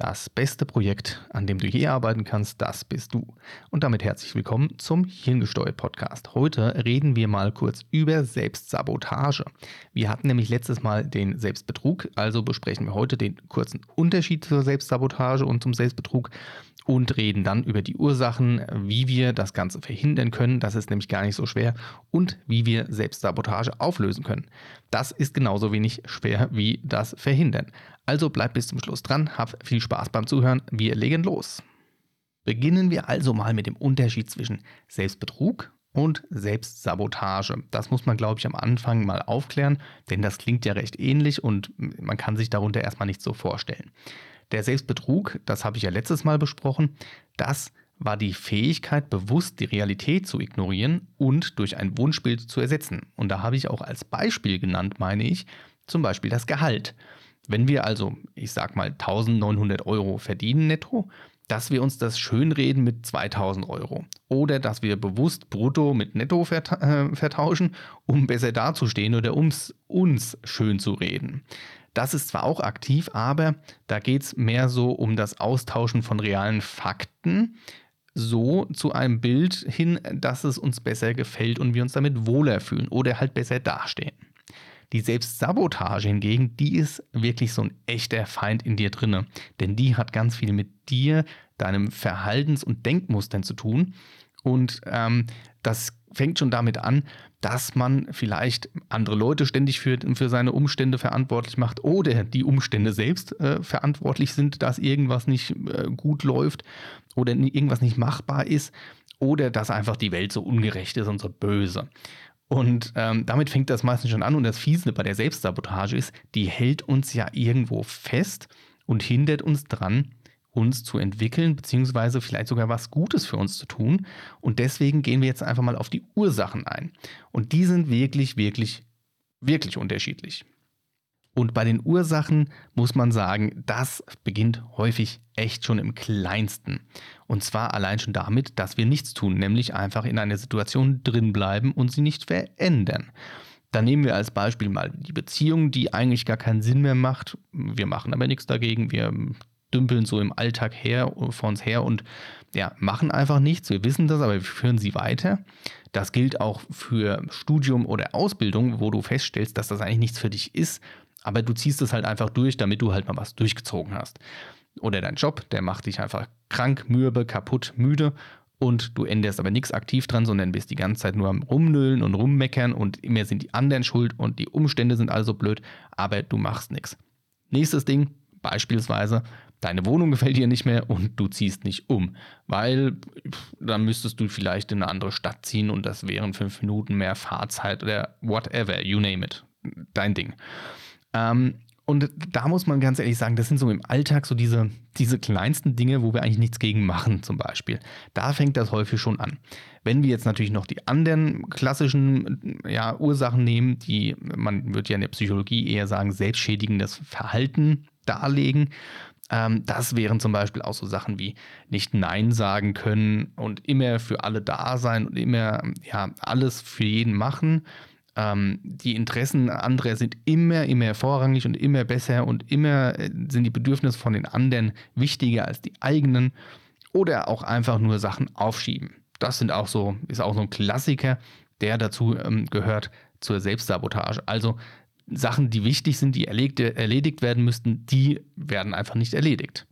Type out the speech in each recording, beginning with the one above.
Das beste Projekt, an dem du je arbeiten kannst, das bist du. Und damit herzlich willkommen zum Hirngesteuert Podcast. Heute reden wir mal kurz über Selbstsabotage. Wir hatten nämlich letztes Mal den Selbstbetrug, also besprechen wir heute den kurzen Unterschied zur Selbstsabotage und zum Selbstbetrug und reden dann über die Ursachen, wie wir das Ganze verhindern können. Das ist nämlich gar nicht so schwer und wie wir Selbstsabotage auflösen können. Das ist genauso wenig schwer wie das Verhindern. Also bleib bis zum Schluss dran, hab viel Spaß beim Zuhören, wir legen los. Beginnen wir also mal mit dem Unterschied zwischen Selbstbetrug und Selbstsabotage. Das muss man, glaube ich, am Anfang mal aufklären, denn das klingt ja recht ähnlich und man kann sich darunter erstmal nicht so vorstellen. Der Selbstbetrug, das habe ich ja letztes Mal besprochen, das war die Fähigkeit, bewusst die Realität zu ignorieren und durch ein Wunschbild zu ersetzen. Und da habe ich auch als Beispiel genannt, meine ich, zum Beispiel das Gehalt. Wenn wir also, ich sag mal, 1900 Euro verdienen netto, dass wir uns das schönreden mit 2000 Euro. Oder dass wir bewusst brutto mit netto äh, vertauschen, um besser dazustehen oder um uns schön zu reden. Das ist zwar auch aktiv, aber da geht es mehr so um das Austauschen von realen Fakten, so zu einem Bild hin, dass es uns besser gefällt und wir uns damit wohler fühlen oder halt besser dastehen. Die Selbstsabotage hingegen, die ist wirklich so ein echter Feind in dir drinne, denn die hat ganz viel mit dir, deinem Verhaltens- und Denkmustern zu tun. Und ähm, das fängt schon damit an, dass man vielleicht andere Leute ständig für, für seine Umstände verantwortlich macht oder die Umstände selbst äh, verantwortlich sind, dass irgendwas nicht äh, gut läuft oder irgendwas nicht machbar ist oder dass einfach die Welt so ungerecht ist und so böse. Und ähm, damit fängt das meistens schon an. Und das Fiese bei der Selbstsabotage ist, die hält uns ja irgendwo fest und hindert uns dran, uns zu entwickeln, beziehungsweise vielleicht sogar was Gutes für uns zu tun. Und deswegen gehen wir jetzt einfach mal auf die Ursachen ein. Und die sind wirklich, wirklich, wirklich unterschiedlich. Und bei den Ursachen muss man sagen, das beginnt häufig echt schon im kleinsten. Und zwar allein schon damit, dass wir nichts tun, nämlich einfach in einer Situation drinbleiben und sie nicht verändern. Da nehmen wir als Beispiel mal die Beziehung, die eigentlich gar keinen Sinn mehr macht. Wir machen aber nichts dagegen. Wir dümpeln so im Alltag her, vor uns her und ja, machen einfach nichts. Wir wissen das, aber wir führen sie weiter. Das gilt auch für Studium oder Ausbildung, wo du feststellst, dass das eigentlich nichts für dich ist aber du ziehst es halt einfach durch, damit du halt mal was durchgezogen hast. Oder dein Job, der macht dich einfach krank, mürbe, kaputt, müde und du änderst aber nichts aktiv dran, sondern bist die ganze Zeit nur am Rumnüllen und Rummeckern und immer sind die anderen schuld und die Umstände sind also blöd, aber du machst nichts. Nächstes Ding, beispielsweise, deine Wohnung gefällt dir nicht mehr und du ziehst nicht um, weil dann müsstest du vielleicht in eine andere Stadt ziehen und das wären fünf Minuten mehr Fahrzeit oder whatever, you name it, dein Ding. Ähm, und da muss man ganz ehrlich sagen, das sind so im Alltag so diese, diese kleinsten Dinge, wo wir eigentlich nichts gegen machen, zum Beispiel. Da fängt das häufig schon an. Wenn wir jetzt natürlich noch die anderen klassischen ja, Ursachen nehmen, die man würde ja in der Psychologie eher sagen, selbstschädigendes Verhalten darlegen, ähm, das wären zum Beispiel auch so Sachen wie nicht Nein sagen können und immer für alle da sein und immer ja, alles für jeden machen ähm, die Interessen anderer sind immer, immer vorrangig und immer besser und immer äh, sind die Bedürfnisse von den anderen wichtiger als die eigenen oder auch einfach nur Sachen aufschieben. Das sind auch so, ist auch so ein Klassiker, der dazu ähm, gehört zur Selbstsabotage. Also Sachen, die wichtig sind, die erledigt, werden müssten, die werden einfach nicht erledigt.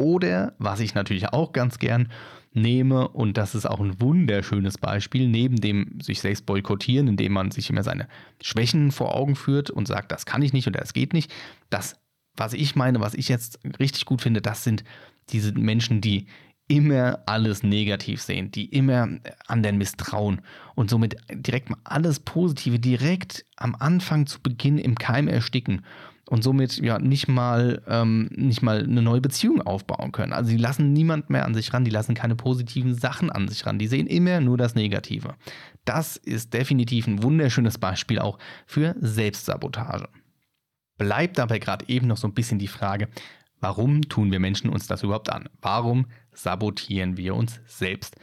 Oder, was ich natürlich auch ganz gern nehme, und das ist auch ein wunderschönes Beispiel, neben dem sich selbst boykottieren, indem man sich immer seine Schwächen vor Augen führt und sagt, das kann ich nicht oder das geht nicht, das, was ich meine, was ich jetzt richtig gut finde, das sind diese Menschen, die immer alles negativ sehen, die immer anderen misstrauen und somit direkt mal alles Positive direkt am Anfang zu Beginn im Keim ersticken und somit ja nicht mal, ähm, nicht mal eine neue Beziehung aufbauen können. Also die lassen niemand mehr an sich ran, die lassen keine positiven Sachen an sich ran, die sehen immer nur das Negative. Das ist definitiv ein wunderschönes Beispiel auch für Selbstsabotage. Bleibt dabei gerade eben noch so ein bisschen die Frage, warum tun wir Menschen uns das überhaupt an? Warum sabotieren wir uns selbst?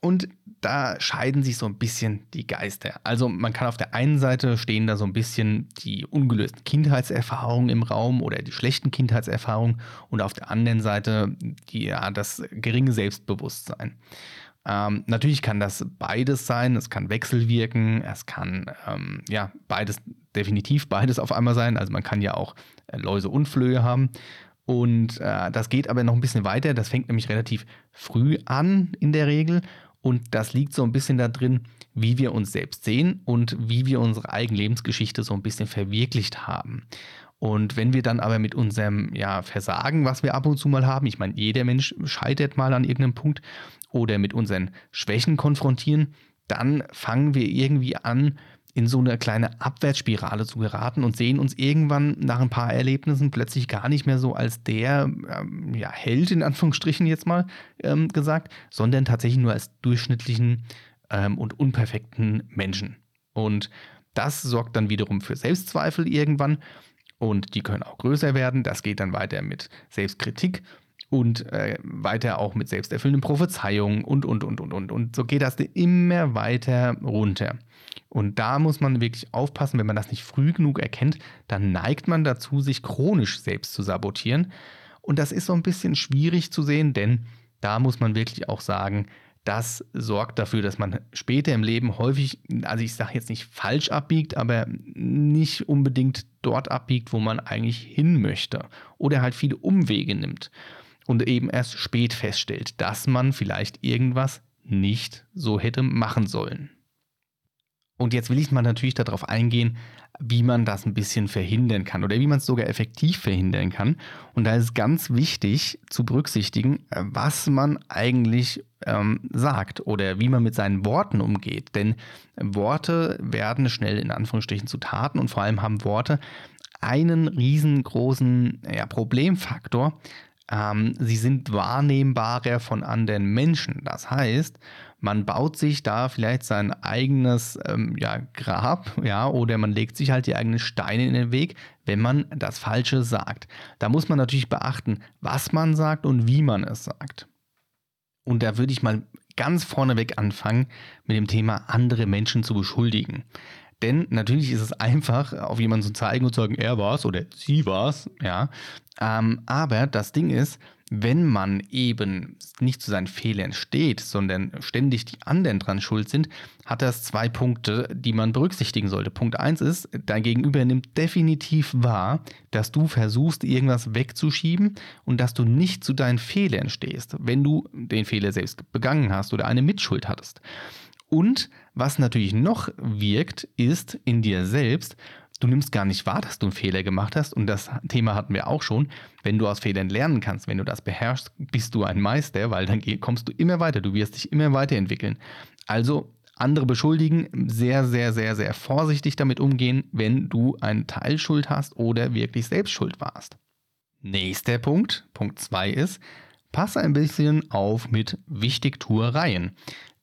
Und da scheiden sich so ein bisschen die Geister. Also man kann auf der einen Seite stehen da so ein bisschen die ungelösten Kindheitserfahrungen im Raum oder die schlechten Kindheitserfahrungen und auf der anderen Seite die, ja, das geringe Selbstbewusstsein. Ähm, natürlich kann das beides sein, es kann wechselwirken, es kann ähm, ja beides, definitiv beides auf einmal sein. Also man kann ja auch äh, Läuse und Flöhe haben. Und äh, das geht aber noch ein bisschen weiter. Das fängt nämlich relativ früh an in der Regel. Und das liegt so ein bisschen da drin, wie wir uns selbst sehen und wie wir unsere eigene Lebensgeschichte so ein bisschen verwirklicht haben. Und wenn wir dann aber mit unserem ja, Versagen, was wir ab und zu mal haben, ich meine, jeder Mensch scheitert mal an irgendeinem Punkt, oder mit unseren Schwächen konfrontieren, dann fangen wir irgendwie an, in so eine kleine Abwärtsspirale zu geraten und sehen uns irgendwann nach ein paar Erlebnissen plötzlich gar nicht mehr so als der ähm, ja, Held, in Anführungsstrichen jetzt mal ähm, gesagt, sondern tatsächlich nur als durchschnittlichen ähm, und unperfekten Menschen. Und das sorgt dann wiederum für Selbstzweifel irgendwann und die können auch größer werden. Das geht dann weiter mit Selbstkritik und äh, weiter auch mit selbsterfüllenden Prophezeiungen und, und, und, und, und. Und so geht das immer weiter runter. Und da muss man wirklich aufpassen, wenn man das nicht früh genug erkennt, dann neigt man dazu, sich chronisch selbst zu sabotieren. Und das ist so ein bisschen schwierig zu sehen, denn da muss man wirklich auch sagen, das sorgt dafür, dass man später im Leben häufig, also ich sage jetzt nicht falsch abbiegt, aber nicht unbedingt dort abbiegt, wo man eigentlich hin möchte. Oder halt viele Umwege nimmt und eben erst spät feststellt, dass man vielleicht irgendwas nicht so hätte machen sollen. Und jetzt will ich mal natürlich darauf eingehen, wie man das ein bisschen verhindern kann oder wie man es sogar effektiv verhindern kann. Und da ist ganz wichtig zu berücksichtigen, was man eigentlich ähm, sagt oder wie man mit seinen Worten umgeht. Denn Worte werden schnell in Anführungsstrichen zu Taten und vor allem haben Worte einen riesengroßen ja, Problemfaktor, ähm, sie sind wahrnehmbarer von anderen Menschen. Das heißt, man baut sich da vielleicht sein eigenes ähm, ja, Grab, ja, oder man legt sich halt die eigenen Steine in den Weg, wenn man das Falsche sagt. Da muss man natürlich beachten, was man sagt und wie man es sagt. Und da würde ich mal ganz vorneweg anfangen mit dem Thema andere Menschen zu beschuldigen. Denn natürlich ist es einfach, auf jemanden zu zeigen und zu sagen, er war's oder sie war's, ja. Ähm, aber das Ding ist, wenn man eben nicht zu seinen Fehlern steht, sondern ständig die anderen dran schuld sind, hat das zwei Punkte, die man berücksichtigen sollte. Punkt eins ist, dein Gegenüber nimmt definitiv wahr, dass du versuchst, irgendwas wegzuschieben und dass du nicht zu deinen Fehlern stehst, wenn du den Fehler selbst begangen hast oder eine Mitschuld hattest. Und was natürlich noch wirkt, ist in dir selbst, du nimmst gar nicht wahr, dass du einen Fehler gemacht hast. Und das Thema hatten wir auch schon. Wenn du aus Fehlern lernen kannst, wenn du das beherrschst, bist du ein Meister, weil dann kommst du immer weiter, du wirst dich immer weiterentwickeln. Also andere beschuldigen, sehr, sehr, sehr, sehr vorsichtig damit umgehen, wenn du einen Teilschuld hast oder wirklich selbst schuld warst. Nächster Punkt, Punkt 2 ist, passe ein bisschen auf mit Wichtigtuereien.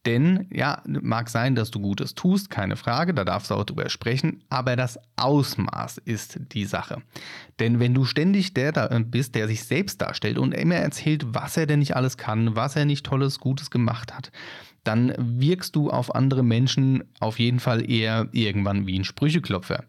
Denn ja, mag sein, dass du Gutes tust, keine Frage, da darfst du auch drüber sprechen, aber das Ausmaß ist die Sache. Denn wenn du ständig der da bist, der sich selbst darstellt und immer erzählt, was er denn nicht alles kann, was er nicht Tolles, Gutes gemacht hat, dann wirkst du auf andere Menschen auf jeden Fall eher irgendwann wie ein Sprücheklopfer.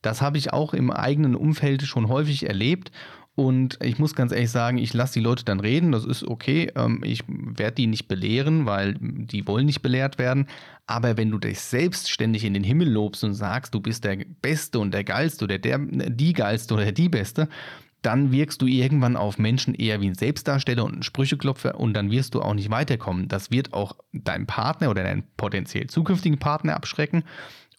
Das habe ich auch im eigenen Umfeld schon häufig erlebt und ich muss ganz ehrlich sagen, ich lasse die Leute dann reden, das ist okay. Ähm, ich werde die nicht belehren, weil die wollen nicht belehrt werden. Aber wenn du dich selbst ständig in den Himmel lobst und sagst, du bist der Beste und der Geilste oder der, die Geilste oder die Beste, dann wirkst du irgendwann auf Menschen eher wie ein Selbstdarsteller und ein Sprücheklopfer und dann wirst du auch nicht weiterkommen. Das wird auch deinen Partner oder deinen potenziell zukünftigen Partner abschrecken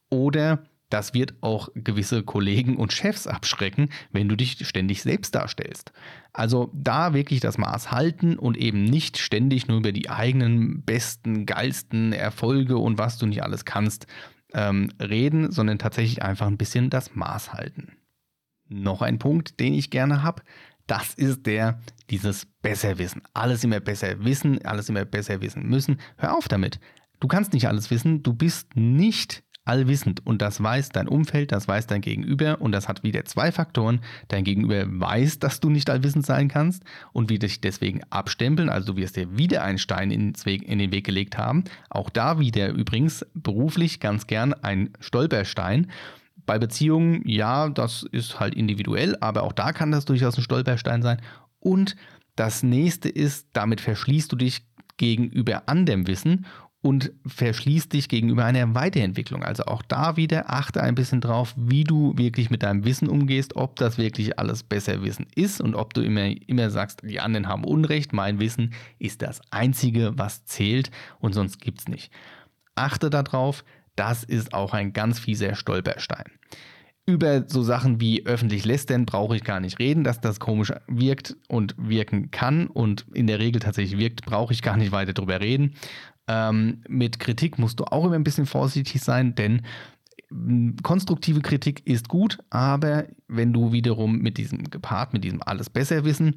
oder das wird auch gewisse Kollegen und Chefs abschrecken, wenn du dich ständig selbst darstellst. Also da wirklich das Maß halten und eben nicht ständig nur über die eigenen besten, geilsten Erfolge und was du nicht alles kannst ähm, reden, sondern tatsächlich einfach ein bisschen das Maß halten. Noch ein Punkt, den ich gerne habe, das ist der, dieses Besserwissen. Alles immer besser wissen, alles immer besser wissen müssen. Hör auf damit. Du kannst nicht alles wissen, du bist nicht allwissend und das weiß dein Umfeld, das weiß dein Gegenüber und das hat wieder zwei Faktoren. Dein Gegenüber weiß, dass du nicht allwissend sein kannst und wird dich deswegen abstempeln, also du wirst dir wieder einen Stein in den Weg gelegt haben. Auch da wieder übrigens beruflich ganz gern ein Stolperstein. Bei Beziehungen, ja, das ist halt individuell, aber auch da kann das durchaus ein Stolperstein sein. Und das nächste ist, damit verschließt du dich gegenüber anderem Wissen und verschließt dich gegenüber einer Weiterentwicklung. Also auch da wieder achte ein bisschen drauf, wie du wirklich mit deinem Wissen umgehst, ob das wirklich alles besser Wissen ist und ob du immer, immer sagst, die anderen haben Unrecht, mein Wissen ist das Einzige, was zählt und sonst gibt es nicht. Achte darauf, das ist auch ein ganz fieser Stolperstein. Über so Sachen wie öffentlich lästern brauche ich gar nicht reden, dass das komisch wirkt und wirken kann und in der Regel tatsächlich wirkt, brauche ich gar nicht weiter drüber reden. Ähm, mit Kritik musst du auch immer ein bisschen vorsichtig sein, denn hm, konstruktive Kritik ist gut, aber wenn du wiederum mit diesem gepaart, mit diesem alles besser wissen,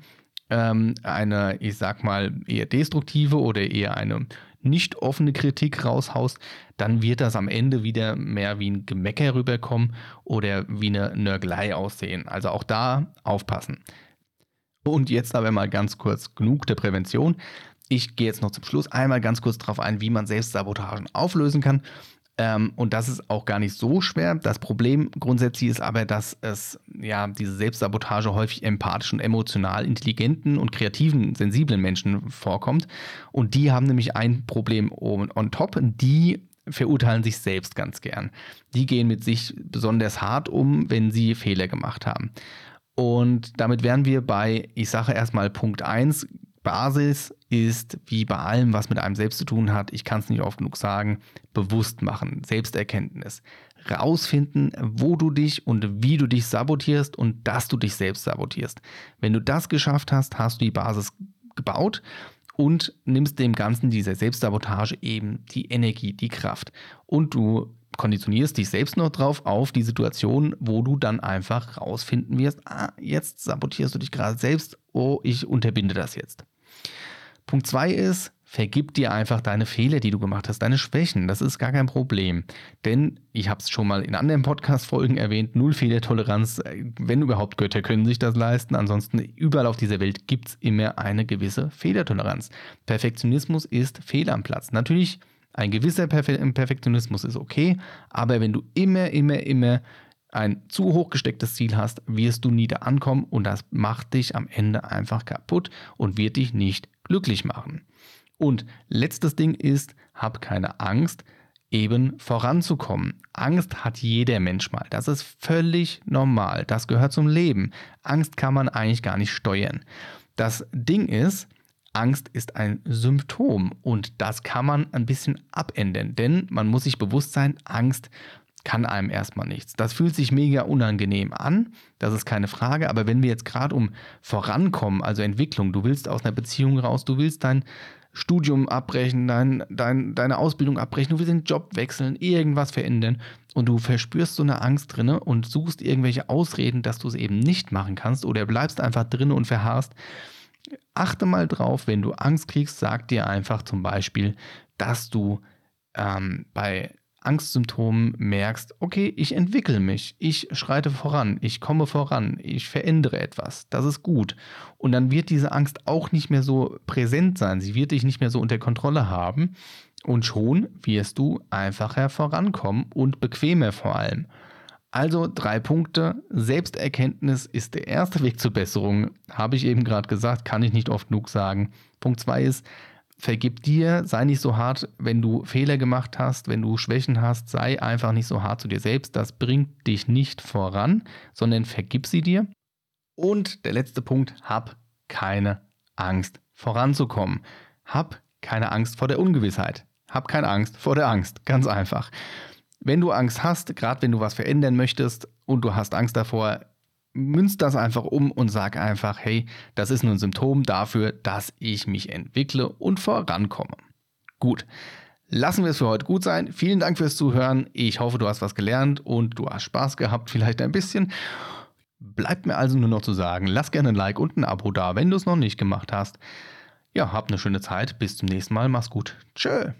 ähm, eine, ich sag mal, eher destruktive oder eher eine nicht offene Kritik raushaust, dann wird das am Ende wieder mehr wie ein Gemecker rüberkommen oder wie eine Nörgelei aussehen. Also auch da aufpassen. Und jetzt aber mal ganz kurz genug der Prävention. Ich gehe jetzt noch zum Schluss einmal ganz kurz darauf ein, wie man Selbstsabotagen auflösen kann. Ähm, und das ist auch gar nicht so schwer. Das Problem grundsätzlich ist aber, dass es ja diese Selbstsabotage häufig empathisch und emotional intelligenten und kreativen, sensiblen Menschen vorkommt. Und die haben nämlich ein Problem on, on top. Die verurteilen sich selbst ganz gern. Die gehen mit sich besonders hart um, wenn sie Fehler gemacht haben. Und damit wären wir bei, ich sage erstmal Punkt 1, Basis ist, wie bei allem, was mit einem selbst zu tun hat, ich kann es nicht oft genug sagen, bewusst machen, Selbsterkenntnis. Rausfinden, wo du dich und wie du dich sabotierst und dass du dich selbst sabotierst. Wenn du das geschafft hast, hast du die Basis gebaut und nimmst dem Ganzen dieser Selbstsabotage eben die Energie, die Kraft. Und du konditionierst dich selbst noch drauf auf die Situation, wo du dann einfach rausfinden wirst, ah, jetzt sabotierst du dich gerade selbst, oh, ich unterbinde das jetzt. Punkt zwei ist, vergib dir einfach deine Fehler, die du gemacht hast, deine Schwächen. Das ist gar kein Problem. Denn ich habe es schon mal in anderen Podcast-Folgen erwähnt, null Fehlertoleranz, wenn überhaupt Götter können sich das leisten. Ansonsten überall auf dieser Welt gibt es immer eine gewisse Fehlertoleranz. Perfektionismus ist Fehl am Platz. Natürlich, ein gewisser Perfe Perfektionismus ist okay, aber wenn du immer, immer, immer ein zu hoch gestecktes Ziel hast, wirst du nie da ankommen und das macht dich am Ende einfach kaputt und wird dich nicht glücklich machen. Und letztes Ding ist, hab keine Angst, eben voranzukommen. Angst hat jeder Mensch mal. Das ist völlig normal. Das gehört zum Leben. Angst kann man eigentlich gar nicht steuern. Das Ding ist, Angst ist ein Symptom und das kann man ein bisschen abändern, denn man muss sich bewusst sein, Angst kann einem erstmal nichts. Das fühlt sich mega unangenehm an, das ist keine Frage, aber wenn wir jetzt gerade um Vorankommen, also Entwicklung, du willst aus einer Beziehung raus, du willst dein Studium abbrechen, dein, dein, deine Ausbildung abbrechen, du willst den Job wechseln, irgendwas verändern und du verspürst so eine Angst drinne und suchst irgendwelche Ausreden, dass du es eben nicht machen kannst oder bleibst einfach drinne und verharrst. Achte mal drauf, wenn du Angst kriegst, sag dir einfach zum Beispiel, dass du ähm, bei Angstsymptomen merkst, okay, ich entwickle mich, ich schreite voran, ich komme voran, ich verändere etwas, das ist gut. Und dann wird diese Angst auch nicht mehr so präsent sein, sie wird dich nicht mehr so unter Kontrolle haben und schon wirst du einfacher vorankommen und bequemer vor allem. Also drei Punkte. Selbsterkenntnis ist der erste Weg zur Besserung. Habe ich eben gerade gesagt, kann ich nicht oft genug sagen. Punkt zwei ist, vergib dir, sei nicht so hart, wenn du Fehler gemacht hast, wenn du Schwächen hast, sei einfach nicht so hart zu dir selbst. Das bringt dich nicht voran, sondern vergib sie dir. Und der letzte Punkt, hab keine Angst voranzukommen. Hab keine Angst vor der Ungewissheit. Hab keine Angst vor der Angst. Ganz einfach. Wenn du Angst hast, gerade wenn du was verändern möchtest und du hast Angst davor, münzt das einfach um und sag einfach, hey, das ist nur ein Symptom dafür, dass ich mich entwickle und vorankomme. Gut. Lassen wir es für heute gut sein. Vielen Dank fürs Zuhören. Ich hoffe, du hast was gelernt und du hast Spaß gehabt, vielleicht ein bisschen. Bleibt mir also nur noch zu sagen, lass gerne ein Like und ein Abo da, wenn du es noch nicht gemacht hast. Ja, hab eine schöne Zeit. Bis zum nächsten Mal. Mach's gut. Tschö.